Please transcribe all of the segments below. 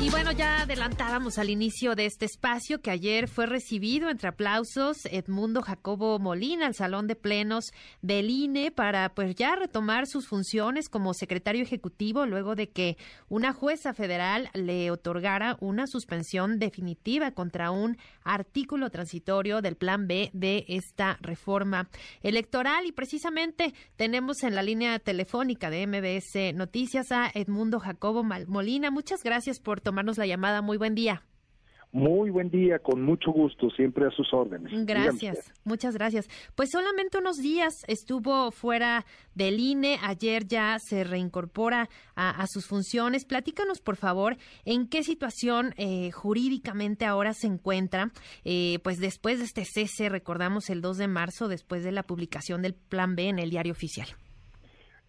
Y bueno, ya adelantábamos al inicio de este espacio que ayer fue recibido entre aplausos Edmundo Jacobo Molina al Salón de Plenos del INE para pues ya retomar sus funciones como secretario ejecutivo luego de que una jueza federal le otorgara una suspensión definitiva contra un artículo transitorio del Plan B de esta reforma electoral y precisamente tenemos en la línea telefónica de MBS Noticias a Edmundo Jacobo Molina. Muchas gracias por tomarnos la llamada. Muy buen día. Muy buen día, con mucho gusto, siempre a sus órdenes. Gracias, muchas gracias. Pues solamente unos días estuvo fuera del INE, ayer ya se reincorpora a, sus funciones. Platícanos, por favor, en qué situación eh, jurídicamente ahora se encuentra, eh, pues después de este cese, recordamos el 2 de marzo, después de la publicación del Plan B en el diario oficial.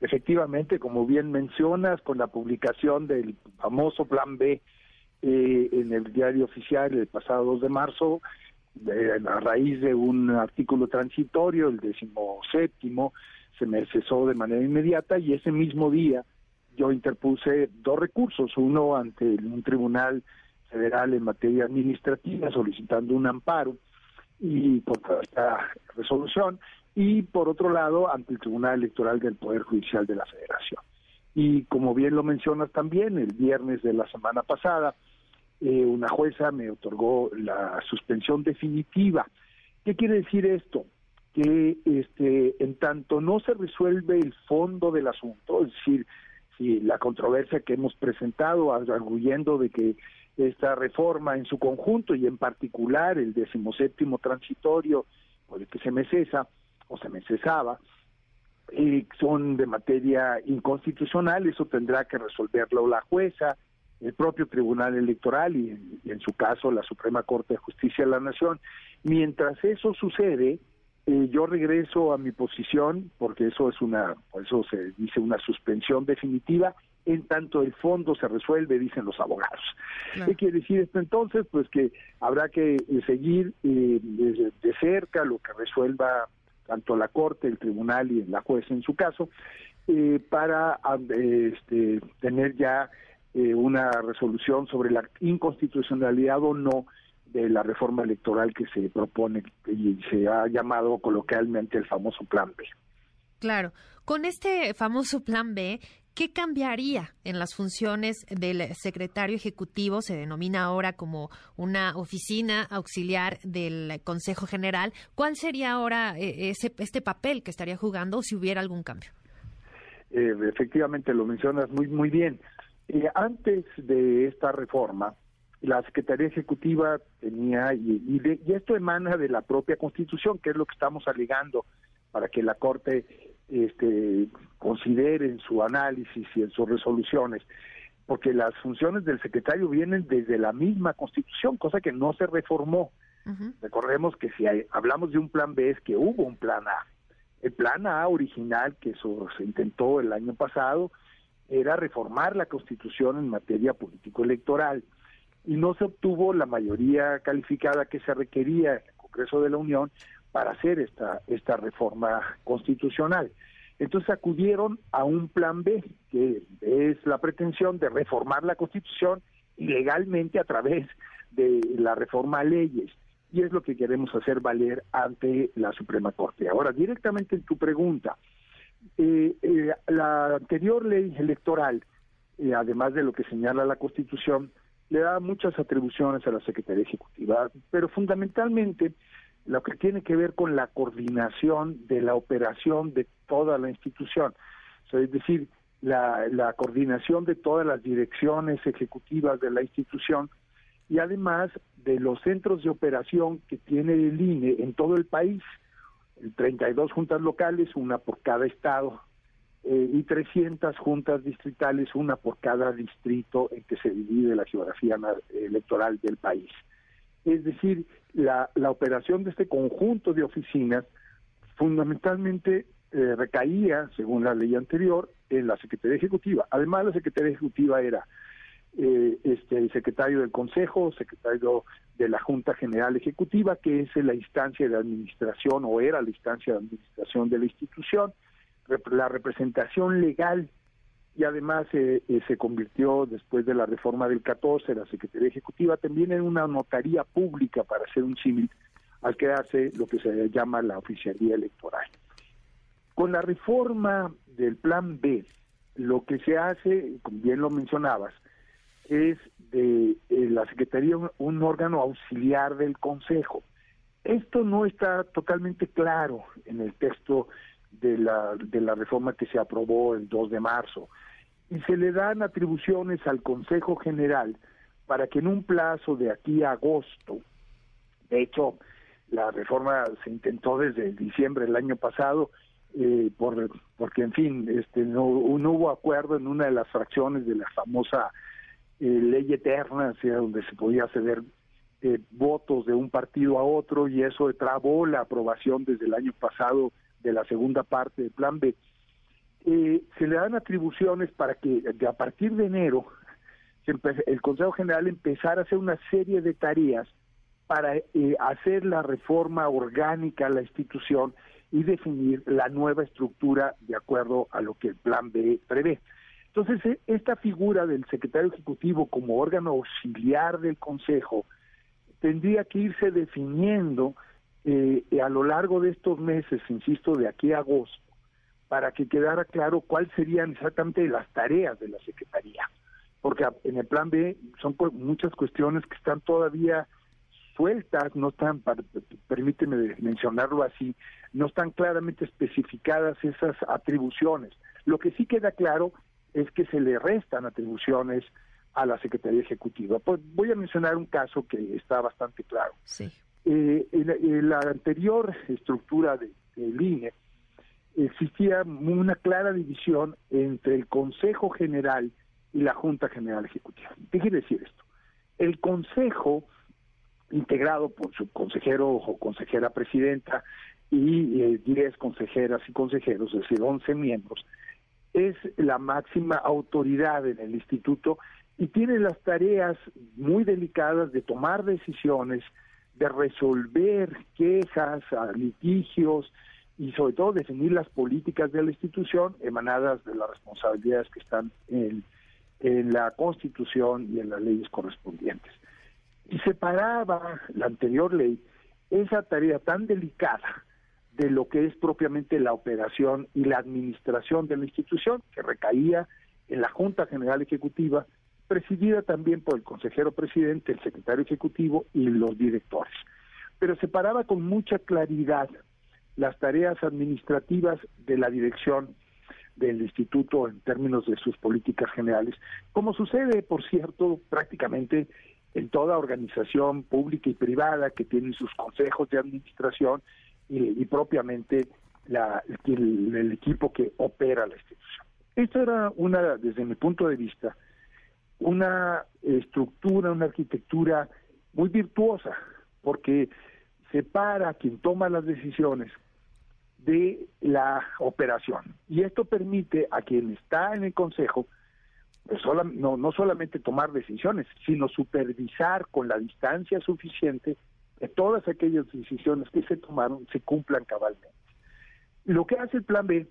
Efectivamente, como bien mencionas, con la publicación del famoso Plan B eh, en el diario oficial el pasado 2 de marzo, a raíz de un artículo transitorio, el décimo séptimo, se me cesó de manera inmediata y ese mismo día yo interpuse dos recursos, uno ante un tribunal federal en materia administrativa solicitando un amparo y por esta resolución y por otro lado ante el Tribunal Electoral del Poder Judicial de la Federación. Y como bien lo mencionas también, el viernes de la semana pasada, eh, una jueza me otorgó la suspensión definitiva. ¿Qué quiere decir esto? Que este, en tanto no se resuelve el fondo del asunto, es decir, si la controversia que hemos presentado, arguyendo de que esta reforma en su conjunto y en particular el decimoséptimo transitorio por el que se me cesa, o se me cesaba, eh, son de materia inconstitucional, eso tendrá que resolverlo la jueza, el propio Tribunal Electoral y, en su caso la Suprema Corte de Justicia de la Nación. Mientras eso sucede, eh, yo regreso a mi posición, porque eso es una, eso se dice una suspensión definitiva, en tanto el fondo se resuelve, dicen los abogados. ¿Qué quiere decir esto entonces? Pues que habrá que eh, seguir de cerca lo que resuelva tanto la Corte, el Tribunal y la jueza en su caso, eh, para este, tener ya eh, una resolución sobre la inconstitucionalidad o no de la reforma electoral que se propone y se ha llamado coloquialmente el famoso Plan B. Claro, con este famoso Plan B, ¿Qué cambiaría en las funciones del secretario ejecutivo? Se denomina ahora como una oficina auxiliar del Consejo General. ¿Cuál sería ahora eh, ese, este papel que estaría jugando si hubiera algún cambio? Eh, efectivamente, lo mencionas muy, muy bien. Eh, antes de esta reforma, la Secretaría Ejecutiva tenía, y, y esto emana de la propia Constitución, que es lo que estamos alegando para que la Corte este, considere en su análisis y en sus resoluciones, porque las funciones del secretario vienen desde la misma Constitución, cosa que no se reformó. Recordemos que si hablamos de un plan B es que hubo un plan A. El plan A original que se intentó el año pasado era reformar la Constitución en materia político-electoral y no se obtuvo la mayoría calificada que se requería en el Congreso de la Unión para hacer esta, esta reforma constitucional. Entonces acudieron a un plan B, que es la pretensión de reformar la Constitución ilegalmente a través de la reforma a leyes. Y es lo que queremos hacer valer ante la Suprema Corte. Ahora, directamente en tu pregunta, eh, eh, la anterior ley electoral, eh, además de lo que señala la Constitución, le da muchas atribuciones a la Secretaría Ejecutiva, pero fundamentalmente lo que tiene que ver con la coordinación de la operación de toda la institución. es decir, la, la coordinación de todas las direcciones ejecutivas de la institución y además de los centros de operación que tiene el INE en todo el país, 32 juntas locales, una por cada estado, eh, y 300 juntas distritales, una por cada distrito en que se divide la geografía electoral del país. Es decir, la, la operación de este conjunto de oficinas fundamentalmente eh, recaía, según la ley anterior, en la Secretaría Ejecutiva. Además, la Secretaría Ejecutiva era eh, este, el secretario del Consejo, secretario de la Junta General Ejecutiva, que es la instancia de administración o era la instancia de administración de la institución, la representación legal y además eh, eh, se convirtió después de la reforma del 14, la Secretaría Ejecutiva, también en una notaría pública para hacer un símil al que hace lo que se llama la oficialía electoral. Con la reforma del Plan B, lo que se hace, como bien lo mencionabas, es de eh, la Secretaría un, órgano auxiliar del Consejo. Esto no está totalmente claro en el texto de la, de la reforma que se aprobó el 2 de marzo. Y se le dan atribuciones al Consejo General para que en un plazo de aquí a agosto, de hecho, la reforma se intentó desde diciembre del año pasado, eh, por, porque en fin, este, no, hubo acuerdo en una de las fracciones de la famosa eh, ley eterna, sea, donde se podía ceder eh, votos de un partido a otro y eso trabó la aprobación desde el año pasado de la segunda parte del Plan B. Eh, se le dan atribuciones para que a partir de enero el Consejo General empezara a hacer una serie de tareas para eh, hacer la reforma orgánica a la institución y definir la nueva estructura de acuerdo a lo que el Plan B prevé. Entonces, e, esta figura del secretario ejecutivo como órgano auxiliar del Consejo tendría que irse definiendo eh, a lo largo de estos meses, insisto, de aquí a agosto, para que quedara claro cuáles serían exactamente las tareas de la Secretaría. Porque en el plan B son muchas cuestiones que están todavía sueltas, no están, permíteme mencionarlo así, no están claramente especificadas esas atribuciones. Lo que sí queda claro es que se le restan atribuciones a la Secretaría Ejecutiva. Pues voy a mencionar un caso que está bastante claro. Sí. Eh, en, la anterior estructura del de INE, existía una clara división entre el Consejo General y la Junta General Ejecutiva. ¿Qué quiere decir esto? El Consejo, integrado por su consejero o consejera presidenta y 10 eh, consejeras y consejeros, es decir, 11 miembros, es la máxima autoridad en el instituto y tiene las tareas muy delicadas de tomar decisiones, de resolver quejas, litigios, y sobre todo definir las políticas de la institución emanadas de las responsabilidades que están en, en la Constitución y en las leyes correspondientes. Y separaba la anterior ley esa tarea tan delicada de lo que es propiamente la operación y la administración de la institución, que recaía en la Junta General Ejecutiva, presidida también por el consejero presidente, el secretario ejecutivo y los directores. Pero separaba con mucha claridad las tareas administrativas de la dirección del instituto en términos de sus políticas generales, como sucede, por cierto, prácticamente en toda organización pública y privada que tiene sus consejos de administración y, propiamente la, el, el, equipo que opera la institución. Esto era una, desde mi punto de vista, una estructura, una arquitectura muy virtuosa, porque separa a quien toma las decisiones de la operación. Y esto permite a quien está en el Consejo pues no, no solamente tomar decisiones, sino supervisar con la distancia suficiente que todas aquellas decisiones que se tomaron se cumplan cabalmente. Lo que hace el Plan B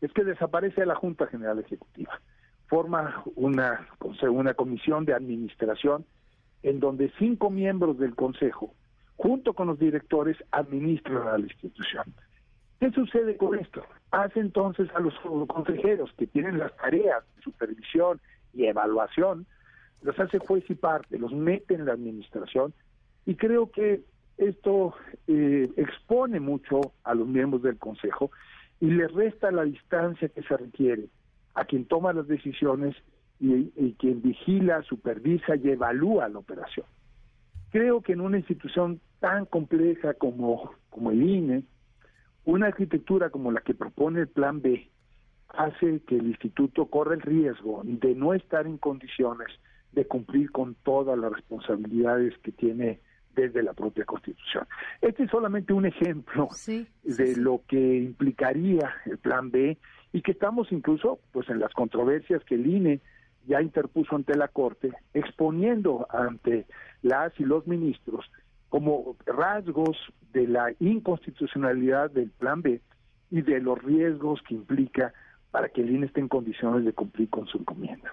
es que desaparece la Junta General Ejecutiva, forma una, una comisión de administración en donde cinco miembros del Consejo, junto con los directores, administran a la institución. ¿Qué sucede con esto? Hace entonces a los consejeros que tienen las tareas de supervisión y evaluación, los hace juez y parte, los mete en la administración y creo que esto eh, expone mucho a los miembros del Consejo y le resta la distancia que se requiere a quien toma las decisiones y, y quien vigila, supervisa y evalúa la operación. Creo que en una institución tan compleja como, como el INE, una arquitectura como la que propone el Plan B hace que el instituto corra el riesgo de no estar en condiciones de cumplir con todas las responsabilidades que tiene desde la propia Constitución. Este es solamente un ejemplo de lo que implicaría el Plan B y que estamos incluso pues en las controversias que el INE ya interpuso ante la Corte, exponiendo ante las y los ministros como rasgos de la inconstitucionalidad del plan B y de los riesgos que implica para que el INE esté en condiciones de cumplir con su encomienda.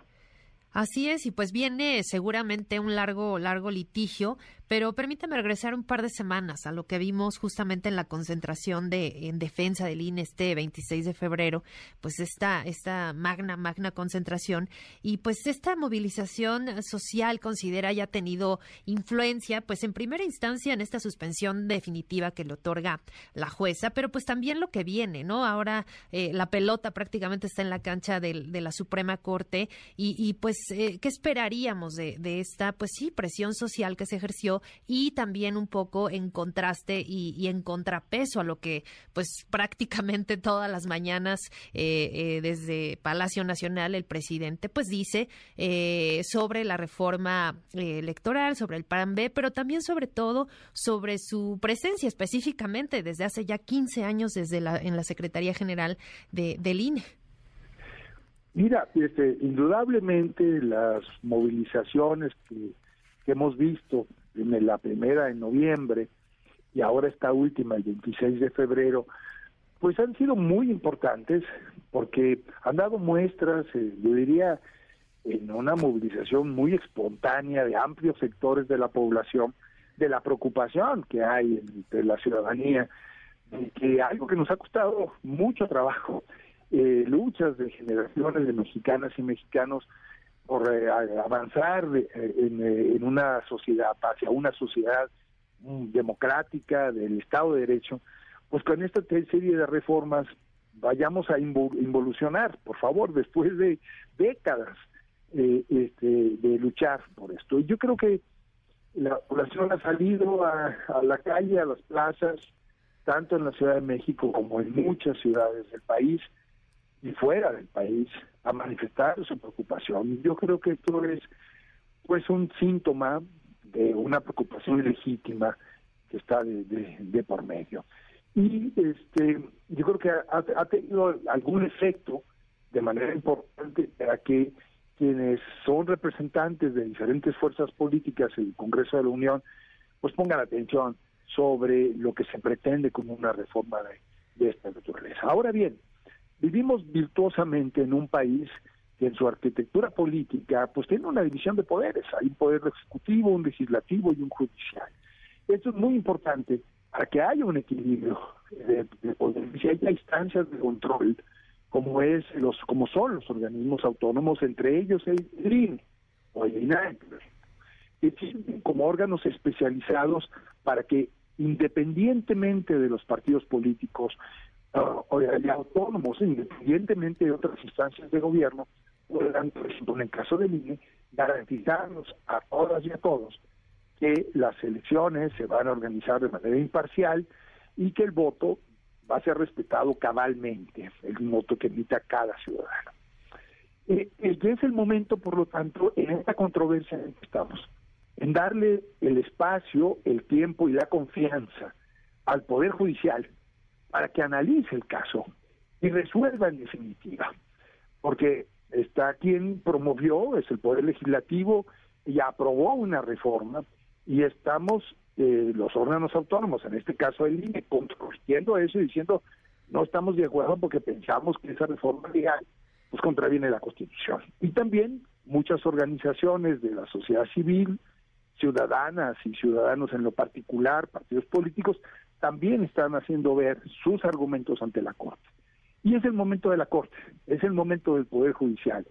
Así es, y pues viene seguramente un largo, largo litigio, pero permítame regresar un par de semanas a lo que vimos justamente en la concentración de en defensa del INE este 26 de febrero, pues esta, esta magna, magna concentración, y pues esta movilización social considera ya tenido influencia, pues en primera instancia en esta suspensión definitiva que le otorga la jueza, pero pues también lo que viene, ¿no? Ahora eh, la pelota prácticamente está en la cancha de, de la Suprema Corte y, pues, eh, ¿qué esperaríamos de, esta, pues sí, presión social que se ejerció y también un poco en contraste y, en contrapeso a lo que, pues prácticamente todas las mañanas eh, eh, desde Palacio Nacional el presidente, pues dice sobre la reforma electoral, sobre el PAN B, pero también sobre todo sobre su presencia específicamente desde hace ya 15 años desde la, en la Secretaría General de, del INE. Mira, este, indudablemente las movilizaciones que, hemos visto en la primera en noviembre y ahora esta última el 26 de febrero, pues han sido muy importantes porque han dado muestras, eh, yo diría, en una movilización muy espontánea de amplios sectores de la población, de la preocupación que hay entre la ciudadanía, de que algo que nos ha costado mucho trabajo eh, luchas de generaciones de mexicanas y mexicanos por eh, avanzar eh, en, una sociedad, hacia una sociedad mm, democrática del Estado de Derecho, pues con esta serie de reformas vayamos a involucionar, por favor, después de décadas este, de luchar por esto. Yo creo que la población ha salido a, a la calle, a las plazas, tanto en la Ciudad de México como en muchas ciudades del país, y fuera del país a manifestar su preocupación. Yo creo que esto es pues un síntoma de una preocupación legítima que está de, por medio. Y este yo creo que ha, tenido algún efecto de manera importante para que quienes son representantes de diferentes fuerzas políticas en el Congreso de la Unión pues pongan atención sobre lo que se pretende como una reforma de, de esta naturaleza. Ahora bien, Vivimos virtuosamente en un país que en su arquitectura política pues tiene una división de poderes, hay un poder ejecutivo, un legislativo y un judicial. Esto es muy importante para que haya un equilibrio de, poder, si hay instancias de control como es los como son los organismos autónomos, entre ellos el DRIN o el sirven como órganos especializados para que independientemente de los partidos políticos, de autónomos, independientemente de otras instancias de gobierno, puedan, por ejemplo, en el caso del INE, garantizarnos a todas y a todos que las elecciones se van a organizar de manera imparcial y que el voto va a ser respetado cabalmente, el voto que emita cada ciudadano. Eh, es el momento, por lo tanto, en esta controversia en que estamos, en darle el espacio, el tiempo y la confianza al Poder Judicial para que analice el caso y resuelva en definitiva. Porque está quien promovió, es el Poder Legislativo, y aprobó una reforma, y estamos eh, los órganos autónomos, en este caso el INE, controvirtiendo eso y diciendo no estamos de acuerdo porque pensamos que esa reforma legal pues contraviene la Constitución. Y también muchas organizaciones de la sociedad civil, ciudadanas y ciudadanos en lo particular, partidos políticos, también están haciendo ver sus argumentos ante la Corte. Y es el momento de la Corte, es el momento del Poder Judicial,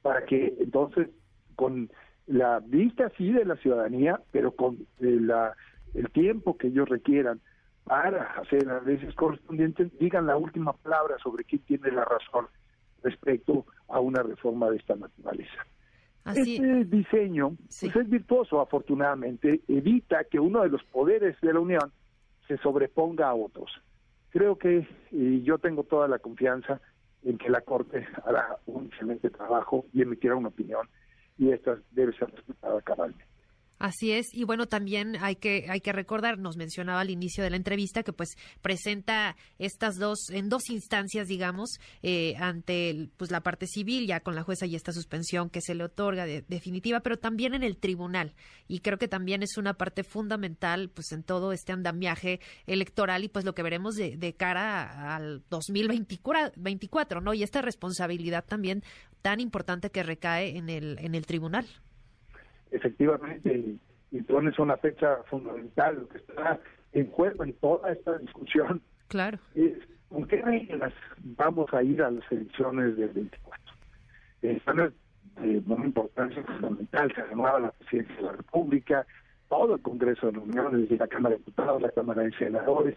para que entonces, con la vista sí de la ciudadanía, pero con eh, la, el tiempo que ellos requieran para hacer las leyes correspondientes, digan la última palabra sobre quién tiene la razón respecto a una reforma de esta naturaleza. Este diseño pues, es virtuoso, afortunadamente, evita que uno de los poderes de la Unión se sobreponga a otros. Creo que y yo tengo toda la confianza en que la Corte hará un excelente trabajo y emitirá una opinión y esta debe ser respetada cabalmente. Así es, y bueno, también hay que, hay que recordar, nos mencionaba al inicio de la entrevista que pues presenta estas dos, en dos instancias, digamos, eh, ante pues la parte civil, ya con la jueza y esta suspensión que se le otorga de, definitiva, pero también en el tribunal. Y creo que también es una parte fundamental pues en todo este andamiaje electoral y pues lo que veremos de, de cara al 2024, ¿no? Y esta responsabilidad también tan importante que recae en el, en el tribunal efectivamente, y pones una fecha fundamental, lo que está en juego en toda esta discusión claro. es con qué reglas vamos a ir a las elecciones del 24. Están de una importancia fundamental, se renueva la presidencia de la República, todo el Congreso de la Unión, la Cámara de Diputados, la Cámara de Senadores,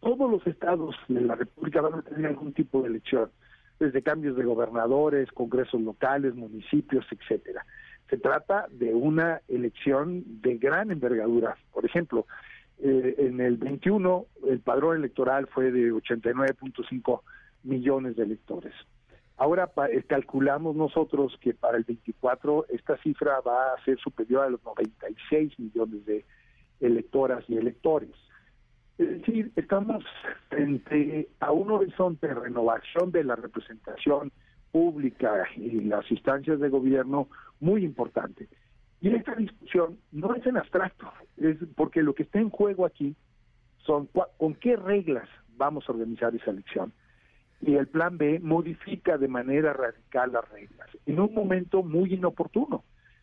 todos los estados de la República van a tener algún tipo de elección, desde cambios de gobernadores, congresos locales, municipios, etcétera. Se trata de una elección de gran envergadura. Por ejemplo, eh, en el 21 el padrón electoral fue de 89.5 millones de electores. Ahora eh, calculamos nosotros que para el 24 esta cifra va a ser superior a los 96 millones de electoras y electores. Es decir, estamos frente a un horizonte de renovación de la representación pública y las instancias de gobierno muy importante. Y esta discusión no es en abstracto, es porque lo que está en juego aquí son con qué reglas vamos a organizar esa elección. Y el plan B modifica de manera radical las reglas en un momento muy inoportuno,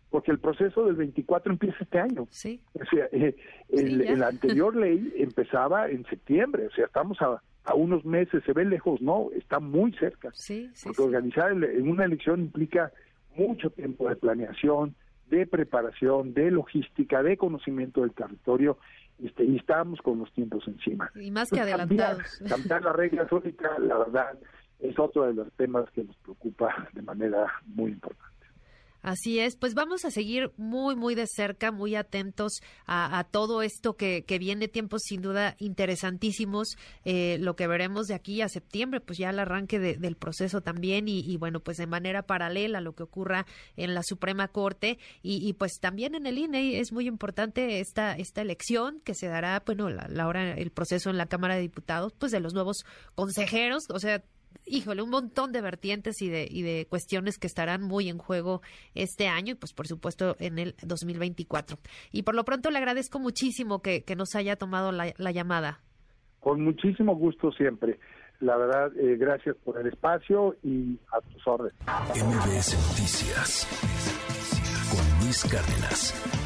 porque el proceso del 24 empieza este año. Sí. O sea, eh, el, anterior ley empezaba en septiembre, o sea, estamos a, a unos meses, se ve lejos, no, está muy cerca. Sí, sí, porque organizar en una elección implica mucho tiempo de planeación, de preparación, de logística, de conocimiento del territorio, este, y estamos con los tiempos encima. Y más que adelantados. Cambiar, las reglas ahorita, la verdad, es otro de los temas que nos preocupa de manera muy importante. Así es, pues vamos a seguir muy, muy de cerca, muy atentos a, todo esto que, que, viene, tiempos sin duda interesantísimos, eh, lo que veremos de aquí a septiembre, pues ya el arranque del proceso también y, bueno, pues de manera paralela a lo que ocurra en la Suprema Corte y, pues también en el INE es muy importante esta, esta elección que se dará, bueno, la, la hora, el proceso en la Cámara de Diputados, pues de los nuevos consejeros, o sea, híjole, un montón de vertientes y de, y de cuestiones que estarán muy en juego este año y pues por supuesto en el 2024. Y por lo pronto le agradezco muchísimo que, nos haya tomado la, llamada. Con muchísimo gusto siempre. La verdad, eh, gracias por el espacio y a tus órdenes. MBS Noticias con Luis Cárdenas.